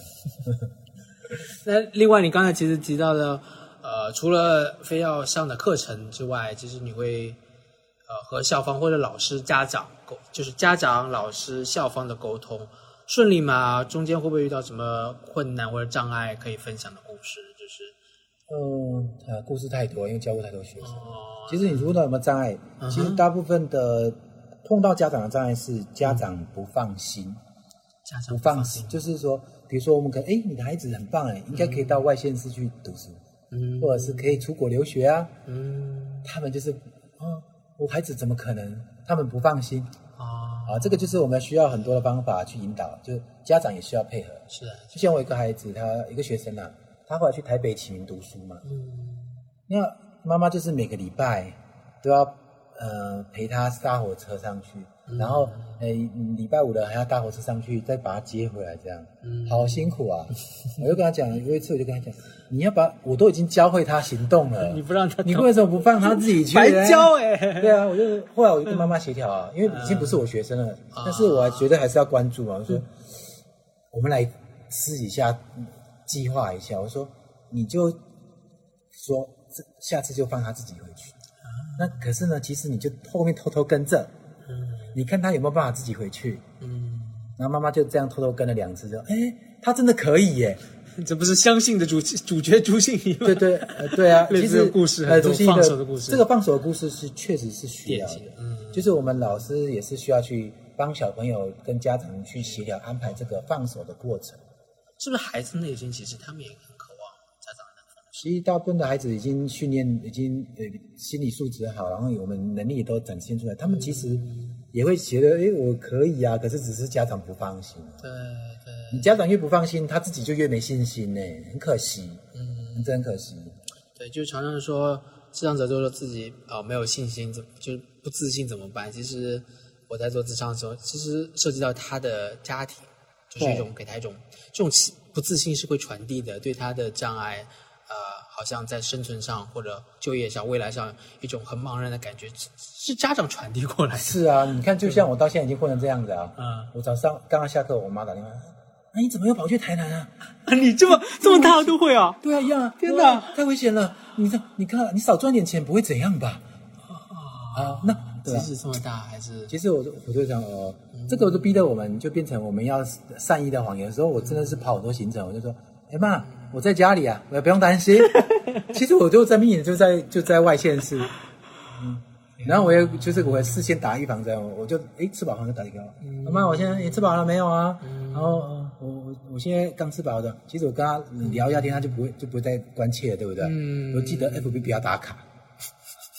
[laughs] 那另外，你刚才其实提到的，呃，除了非要上的课程之外，其实你会呃和校方或者老师、家长沟，就是家长、老师、校方的沟通顺利吗？中间会不会遇到什么困难或者障碍可以分享的故事？就是嗯，啊，故事太多，因为教过太多学生。哦，其实你遇到有没有障碍？嗯其实大部分的碰到家长的障碍是家长不放心，家长不放心，就是说，比如说我们可能，哎，你的孩子很棒哎，应该可以到外县市去读书，嗯或者是可以出国留学啊。嗯他们就是，啊，我孩子怎么可能？他们不放心啊啊，这个就是我们需要很多的方法去引导，就家长也需要配合。是啊就像我一个孩子，他一个学生啊，他后来去台北启明读书嘛，嗯那妈妈就是每个礼拜都要呃陪他搭火车上去，嗯然后诶嗯礼拜五的还要搭火车上去，再把他接回来，这样，嗯好辛苦啊！[laughs] 我就跟他讲，有一次我就跟他讲，你要把我都已经教会他行动了，[laughs] 你不让他你为什么不放他自己去呢？白教哎 [laughs] 对啊，我就后来我就跟妈妈协调啊，因为已经不是我学生了，啊但是我还觉得还是要关注啊。我说，我们来私底下计划一下。我说，你就说这下次就放他自己回去。那可是呢，其实你就后面偷偷跟着，嗯你看他有没有办法自己回去。嗯，然后妈妈就这样偷偷跟了两次，就哎，他真的可以耶。[laughs] 这不是相信的主主角朱信怡吗？对对呃对啊，[laughs] 其实故事呃，很多放手的故事这个放手的故事是确实是需要的，嗯就是我们老师也是需要去帮小朋友跟家长去协调安排这个放手的过程。是不是孩子内心其实他们也？其实大部分的孩子已经训练，已经呃心理素质好，然后我们能力也都展现出来，他们其实也会觉得，哎，我可以啊，可是只是家长不放心。对对，你家长越不放心，他自己就越没信心呢，很可惜，嗯，真可惜。对，就常常说智障者都说自己呃没有信心，怎么就是不自信怎么办？其实我在做智商的时候，其实涉及到他的家庭，就是一种给他一种这种起不自信是会传递的，对他的障碍，呃，好像在生存上或者就业上、未来上一种很茫然的感觉，是是家长传递过来的。是啊，你看，就像我到现在已经混成这样子啊，嗯我早上刚刚下课，我妈打电话，啊，你怎么又跑去台南啊？啊，你这么这么大都会啊？对啊，一样啊！天哪哇太危险了！你这，你看，你少赚点钱不会怎样吧？啊，那即使这么大还是其实我就我就讲哦，这个就逼得我们就变成我们要善意的谎言。有时候我真的是跑很多行程，我就说，哎妈，我在家里啊，我也不用担心。[laughs] 其实我就在命就在就在外县市，嗯，然后我也就是我会事先打预防针，我就哎吃饱饭就打电话，妈妈，我现在你吃饱了没有啊？然后呃我我我现在刚吃饱的，其实我跟他聊一下天，他就不会就不会再关切了，对不对？嗯我记得 FB 不要打卡，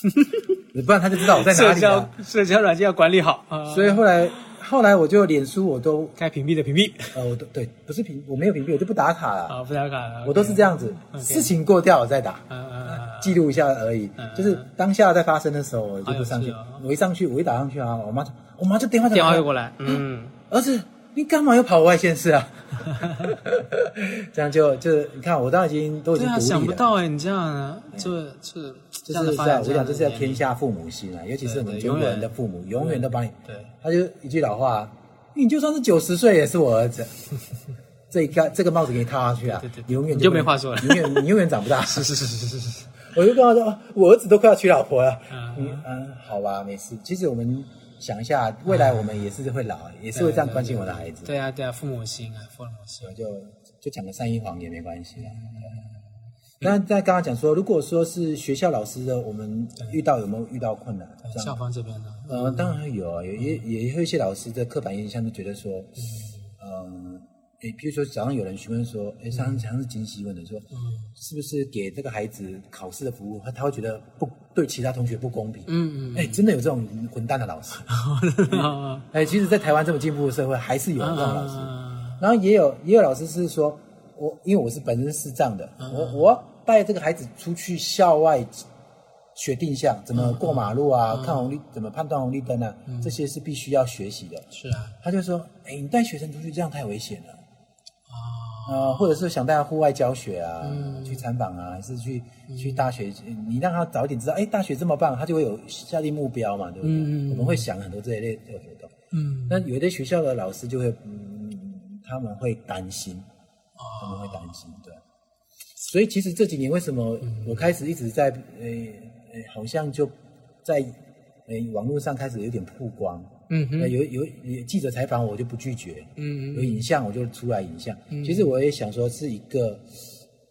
[laughs] 不然他就知道我在哪里社交。社交软件要管理好啊。所以后来后来我就脸书我都该屏蔽的屏蔽。呃我都对不是屏我没有屏蔽我就不打卡了，啊，不打卡了。我都是这样子事情过掉我再打，嗯嗯嗯记录一下而已。嗯，就是当下在发生的时候我就不上去我一上去我一打上去啊，我妈就我妈就电话嗯，电话又过来，嗯，儿子你干嘛又跑外县市啊？[laughs] 这样就就你看我当然已经都已经独立了。不到哎，你这样啊，这就是在我讲这是要天天下父母心啊，尤其是我们中国人的父母，永远都把你，对他就一句老话，你就算是九十岁也是我儿子，[laughs] 这一个这个帽子给你套上去啊对对，对永远你就没话说了永远你永远长不大。是是是是是是，[laughs] 我就跟他说，哦我儿子都快要娶老婆了。嗯嗯嗯，好吧，没事。其实我们想一下，未来我们也是会老，也是会这样关心我的孩子。对啊对啊，父母心啊，父母心，就就讲个善意谎言没关系啦。但在刚刚讲说，如果说是学校老师的，我们遇到有没有遇到困难？校方这边呢，呃，当然有啊，有也也会有一些老师的刻板印象就觉得说，嗯，诶，比如说早上有人询问说，诶，上次是金熙问的说，是不是给这个孩子考试的服务，他他会觉得不对其他同学不公平？嗯嗯哎，真的有这种混蛋的老师。嗯，[laughs] 哎，[laughs] 其实，在台湾这么进步的社会，还是有这种老师。嗯。然后也有也有老师是说，我因为我是本身是视障的，嗯我我要带这个孩子出去校外学定向，怎么过马路啊，看红绿，怎么判断红绿灯啊，这些是必须要学习的。是啊，他就说，哎，你带学生出去这样太危险了。啊、或者是想带他户外教学啊，去参访啊，还是去去大学，你让他早一点知道，哎，大学这么棒，他就会有下定目标嘛，对不对？嗯我们会想很多这一类的活动。嗯那有的学校的老师就会，嗯，他们会担心，他们会担心，对。所以其实这几年为什么我开始一直在，呃呃，好像就在呃网络上开始有点曝光，嗯哼，那有有有记者采访我就不拒绝，嗯有影像我就出来影像。其实我也想说是一个，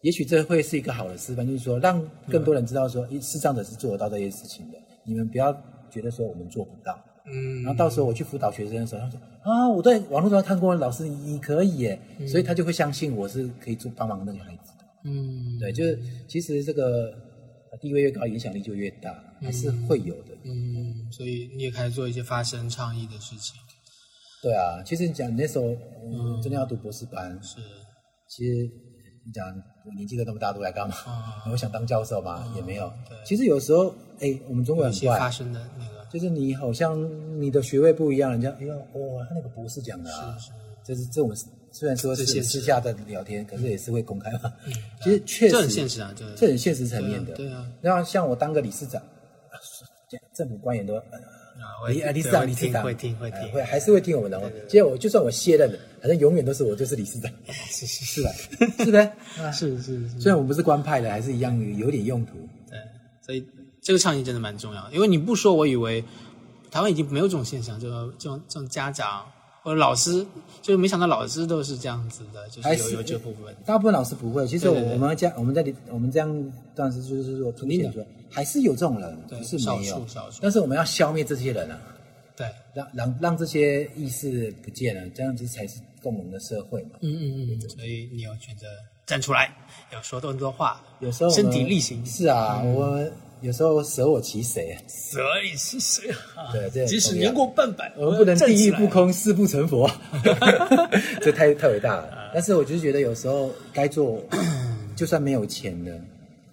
也许这会是一个好的示范，就是说让更多人知道说，诶视障者是做得到这些事情的，你们不要觉得说我们做不到。嗯。然后到时候我去辅导学生的时候，他说啊，我在网络上看过老师，你你可以耶，所以他就会相信我是可以做帮忙那个孩子的。嗯。对，就是其实这个地位越高，影响力就越大，还是会有的。嗯，所以你也开始做一些发声倡议的事情，对啊，其实你讲那时候、嗯、真的要读博士班，是。其实你讲我年纪都那么大，都来干嘛？啊。我想当教授嘛，也没有。对。其实有时候，哎，我们中国有一些发人很怪，声的那个，就是你好像你的学位不一样，人家哎呦哇，他那个博士讲的啊，是就是这种虽然说是私下的聊天，可是也是会公开嘛。其实确实这很现实啊，这这很现实层面的。对啊，然后像我当个理事长，啊政府官员都呃啊，理事长理事长会听会听，呃会还是会听我们的话。结果我就算我卸任了，反正永远都是我就是理事长，是是是吧？[laughs] 是呗。[laughs] 啊是是是，虽然我们不是官派的，还是一样有有点用途。对，所以这个倡议真的蛮重要的，因为你不说，我以为台湾已经没有这种现象，就这种这种家长或者老师，就是没想到老师都是这样子的，就还是是有有这部分。大部分老师不会。其实我们家我们在我们这样当时就是说肯定说，还是有这种人，是少没有数少数。但是我们要消灭这些人啊，对，让让让这些意识不见了，这样子才是共荣的社会嘛。嗯嗯嗯，所以你要选择站出来，要说更多话，有时候身体力行。是啊，我有时候舍我其谁，舍你其谁啊？对这即使年过半百，我们不能地狱不。空，誓不成佛，[laughs] 这太太伟大了。但是我就是觉得有时候该做，[clears throat] 就算没有钱的，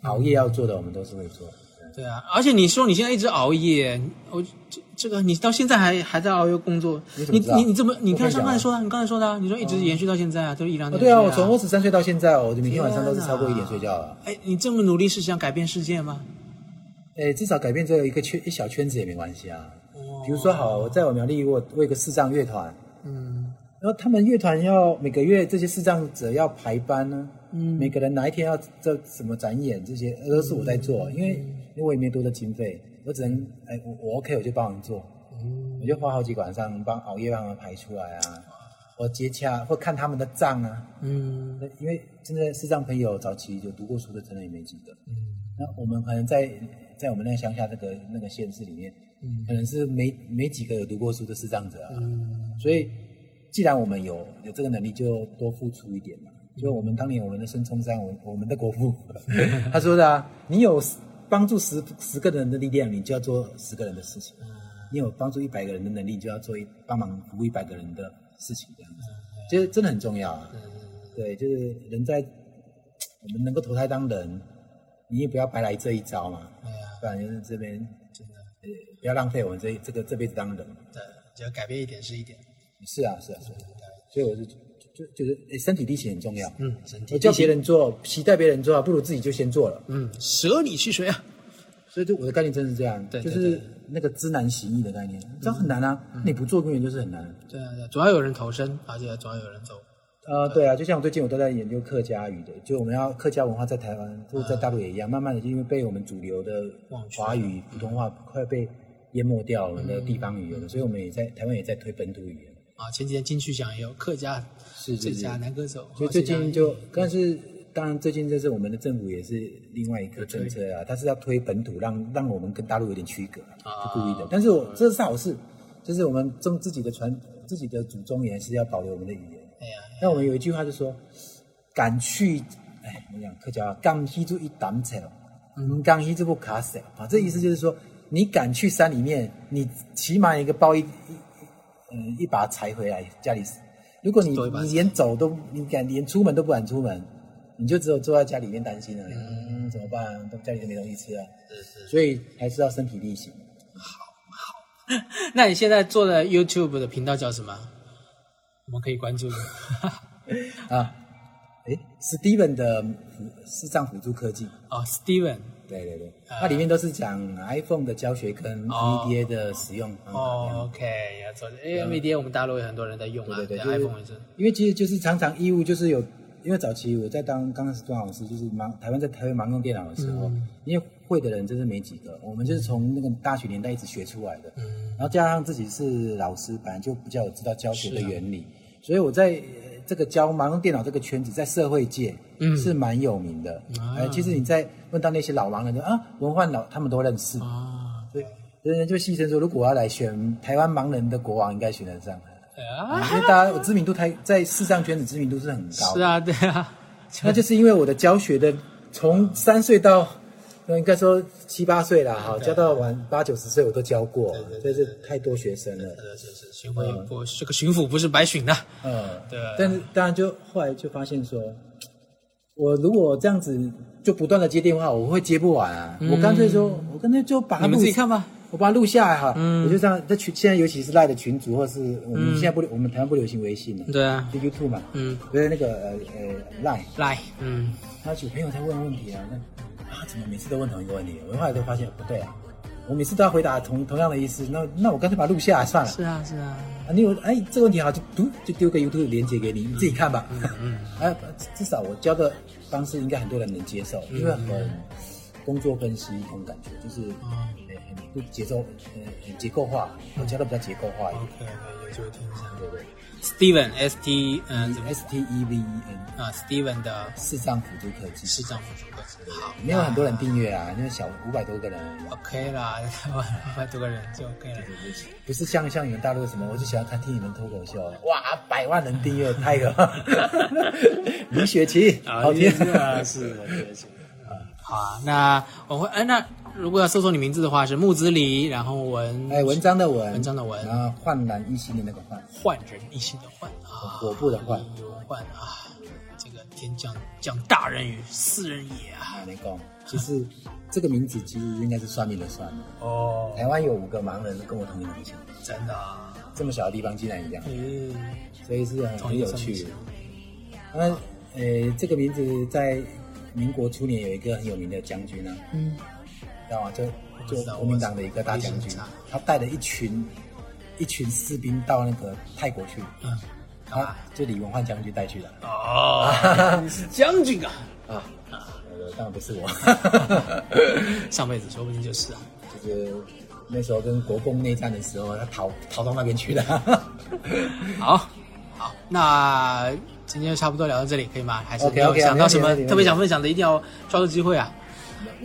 熬夜要做的，我们都是会做。对啊，而且你说你现在一直熬夜，我这这个你到现在还还在熬夜工作，你你你怎么你看我跟你讲啊刚才说的，你刚才说的啊，你说一直延续到现在啊，都一两哦，点。对啊，我从我十三岁到现在，我每天晚上都是超过一点睡觉了。哎，你这么努力是想改变世界吗？哎，至少改变这一个圈一小圈子也没关系啊。哦。比如说，好，我在我苗栗，我我有个视障乐团，嗯。然后他们乐团要每个月这些视障者要排班呢，嗯。每个人哪一天要这什么展演这些都是我在做，因为因为我也没多的经费，我只能哎我我 OK 我就帮忙做，嗯。我就花好几个晚上帮熬夜帮他们排出来啊，我接洽或看他们的账啊，嗯。因为真的视障朋友早期有读过书的真的也没几个，嗯。那我们可能在在我们那个乡下这个那个县市里面，嗯。可能是没没几个有读过书的视障者啊，嗯。所以既然我们有有这个能力，就多付出一点嘛。就我们当年我们的孙中山，我我们的国父，[laughs] 他说的啊，你有帮助十十个人的力量，你就要做十个人的事情；你有帮助一百个人的能力，就要做一帮忙服务一百个人的事情，这样子，其实真的很重要啊。对，就是人在我们能够投胎当人，你也不要白来这一招嘛，哎呀，不然就是这边真的，呃不要浪费我们这这个这辈子当人。对，只要改变一点是一点。是啊，是啊，是啊。所以我是就就是诶身体力行很重要。嗯，身体我叫别人做，期待别人做，不如自己就先做了。嗯，舍你去谁啊？所以就我的概念真是这样，对对就是那个知难行易的概念，这样很难啊。你不做永远就是很难。对啊，对啊，总要有人投身，而且总要有人走。呃，对啊，就像我最近我都在研究客家语的，就我们要客家文化在台湾，或者在大陆也一样，慢慢的就因为被我们主流的华语、普通话快被淹没掉我们的地方语言了，所以我们也在台湾也在推本土语言。啊，前几天金曲奖也有客家是是是最佳男歌手，所以最近啊就，但是当然最近这是我们的政府也是另外一个政策啊，他是要推本土，让让我们跟大陆有点区隔，啊就故意的。但是我这是好事，就是我们中自己的传自己的祖宗言是要保留我们的语言。那我们有一句话就说，敢去，哎，我讲客家话，敢去就一胆菜哦，唔敢去就不卡死啊。这意思就是说，你敢去山里面，你起码有一个包一一嗯一把柴回来家里。如果你你连走都你敢连出门都不敢出门，你就只有坐在家里面担心了，嗯，怎么办？都家里都没东西吃啊。所以还是要身体力行。好好 [laughs] 那你现在做的 YouTube 的频道叫什么？我们可以关注你。[laughs] 啊，哎 s t e v e n 的辅视障辅助科技，哦，Steven，对对对，它里面都是讲 iPhone 的教学跟哦 VDA 的使用。哦，OK，要做，因为 MDA 我们大陆有很多人在用啊，对对对，，iPhone 也是。因为其实就是常常义务就是有，因为早期我在当刚开始当老师，就是盲台湾在台湾盲用电脑的时候，因为会的人真是没几个，我们就是从那个大学年代一直学出来的，嗯。然后加上自己是老师，本来就比较有知道教学的原理，所以我在呃这个教盲用电脑这个圈子，在社会界嗯。是蛮有名的。啊。呃，其实你在问到那些老盲人，啊，文焕老他们都认识，啊，所以人人就戏称说，如果我要来选台湾盲人的国王，应该选得上。因为大家我知名度太在视障圈子知名度是很高，是，啊，对啊，那就是因为我的教学的从三岁到，那应该说七八岁啦，哈，教到完八九十岁我都教过，所以是太多学生了，是是是，巡回不，这个巡抚不是白巡的。嗯，对。但是当然就后来就发现说，我如果这样子就不断的接电话，我会接不完啊，我干脆说，我干脆就把它你们自己看吧。我把它录下来哈，嗯。我就这样在群，现在尤其是赖的群组，或是我们现在不流，我们台湾不流行微信了，对啊，就 YouTube 嘛，嗯，不是那个呃呃赖，来，嗯，然后有朋友在问问题啊，那啊怎么每次都问同一个问题？我后来都发现不对啊，我每次都要回答同同样的意思，那那我干脆把它录下来算了。是啊，是啊，啊，你有哎这个问题好就读就丢个 YouTube 连接给你，你自己看吧。嗯，哎，至少我教的方式应该很多人能接受，因为很工作分析一种感觉，就是呃很不节奏呃很结构化，我教的比较结构化一点。OK OK，有机会听一下。对对 Steven S T 嗯，S T E V E N 啊？Steven 的视障辅助科技，视障辅助科技。好，没有很多人订阅啊，因为小五百多个人。OK 啦，[laughs] 五百多个人就 OK 了。不是像像你们大陆什么，我就喜欢看听你们脱口秀，哇，百万人订阅，太可怕！[laughs] 李雪琴，好听。啊，是的，是的。好啊，那我会哎，那如果要搜索你名字的话，是木子李，然后文哎，文章的文，文章的文。然后焕然一新的那个焕，焕然一新的焕啊，火部的焕。有焕啊，这个天降降大任于斯人也啊！啊，那个。其实这个名字其实应该是算命的算。哦，台湾有五个盲人跟我同一个名字，真的啊，这么小的地方竟然一样，嗯，所以是很很有趣。那呃，这个名字在民国初年有一个很有名的将军呢，嗯，知道吗？就就国民党的一个大将军他带了一群一群士兵到那个泰国去，嗯，干嘛他？就李文焕将军带去的哦，[laughs] 你是将军啊！啊。呃，当然不是我，[laughs] 上辈子说不定就是啊。就是那时候跟国共内战的时候，他逃逃到那边去的。[laughs] 好，好，那今天就差不多聊到这里，可以吗？还是有想到什么特别想分享的，一定要抓住机会啊！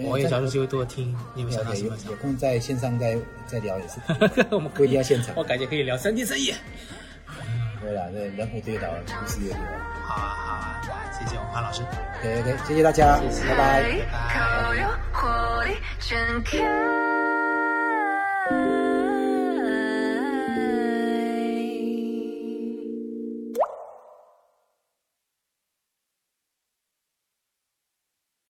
我也找个机会多听你们小姐有空在线上再再聊一次 [laughs] 不一定要现场我感觉可以聊三天三夜。[laughs] 对俩的两口对倒吐气也有好啊好啊谢谢我们潘老师。Ok ok 谢谢大家拜拜。